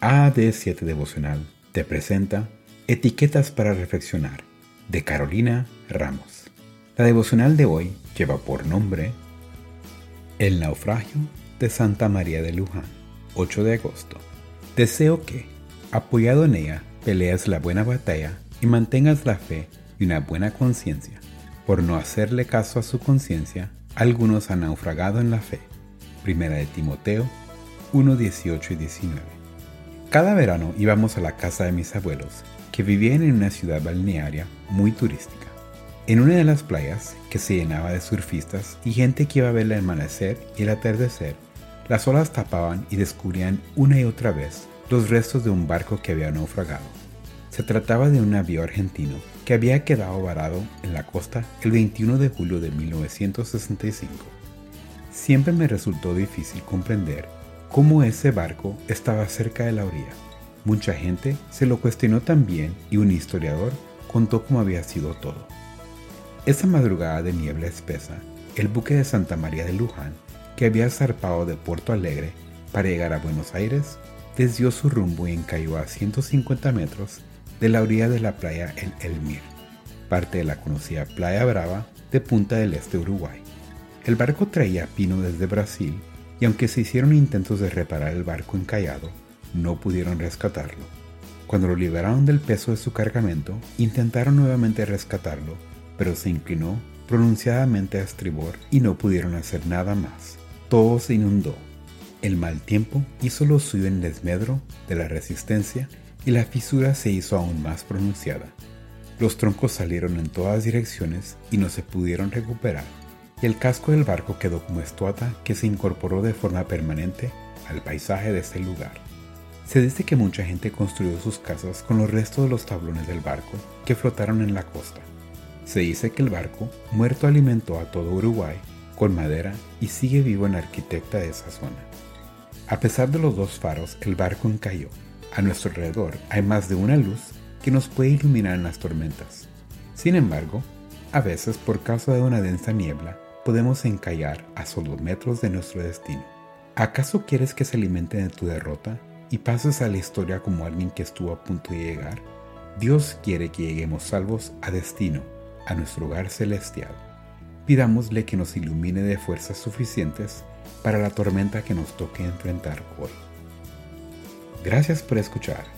AD7 Devocional te presenta Etiquetas para Reflexionar de Carolina Ramos. La devocional de hoy lleva por nombre El naufragio de Santa María de Luján, 8 de agosto. Deseo que, apoyado en ella, peleas la buena batalla y mantengas la fe y una buena conciencia. Por no hacerle caso a su conciencia, algunos han naufragado en la fe. Primera de Timoteo 1, 18 y 19. Cada verano íbamos a la casa de mis abuelos, que vivían en una ciudad balnearia muy turística. En una de las playas, que se llenaba de surfistas y gente que iba a ver el amanecer y el atardecer, las olas tapaban y descubrían una y otra vez los restos de un barco que había naufragado. Se trataba de un navío argentino que había quedado varado en la costa el 21 de julio de 1965. Siempre me resultó difícil comprender cómo ese barco estaba cerca de la orilla. Mucha gente se lo cuestionó también y un historiador contó cómo había sido todo. Esa madrugada de niebla espesa, el buque de Santa María de Luján, que había zarpado de Puerto Alegre para llegar a Buenos Aires, desvió su rumbo y encalló a 150 metros de la orilla de la playa El Elmir, parte de la conocida Playa Brava de Punta del Este Uruguay. El barco traía pino desde Brasil y aunque se hicieron intentos de reparar el barco encallado, no pudieron rescatarlo. Cuando lo liberaron del peso de su cargamento, intentaron nuevamente rescatarlo, pero se inclinó pronunciadamente a estribor y no pudieron hacer nada más. Todo se inundó. El mal tiempo hizo lo suyo en desmedro de la resistencia y la fisura se hizo aún más pronunciada. Los troncos salieron en todas direcciones y no se pudieron recuperar y el casco del barco quedó como estuata que se incorporó de forma permanente al paisaje de este lugar. Se dice que mucha gente construyó sus casas con los restos de los tablones del barco que flotaron en la costa. Se dice que el barco muerto alimentó a todo Uruguay con madera y sigue vivo en arquitecta de esa zona. A pesar de los dos faros, el barco encalló. A nuestro alrededor hay más de una luz que nos puede iluminar en las tormentas. Sin embargo, a veces por causa de una densa niebla, podemos encallar a solo metros de nuestro destino. ¿Acaso quieres que se alimente de tu derrota y pases a la historia como alguien que estuvo a punto de llegar? Dios quiere que lleguemos salvos a destino, a nuestro hogar celestial. Pidámosle que nos ilumine de fuerzas suficientes para la tormenta que nos toque enfrentar hoy. Gracias por escuchar.